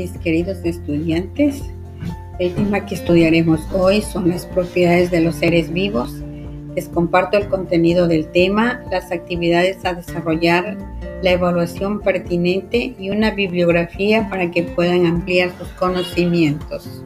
mis queridos estudiantes. El tema que estudiaremos hoy son las propiedades de los seres vivos. Les comparto el contenido del tema, las actividades a desarrollar, la evaluación pertinente y una bibliografía para que puedan ampliar sus conocimientos.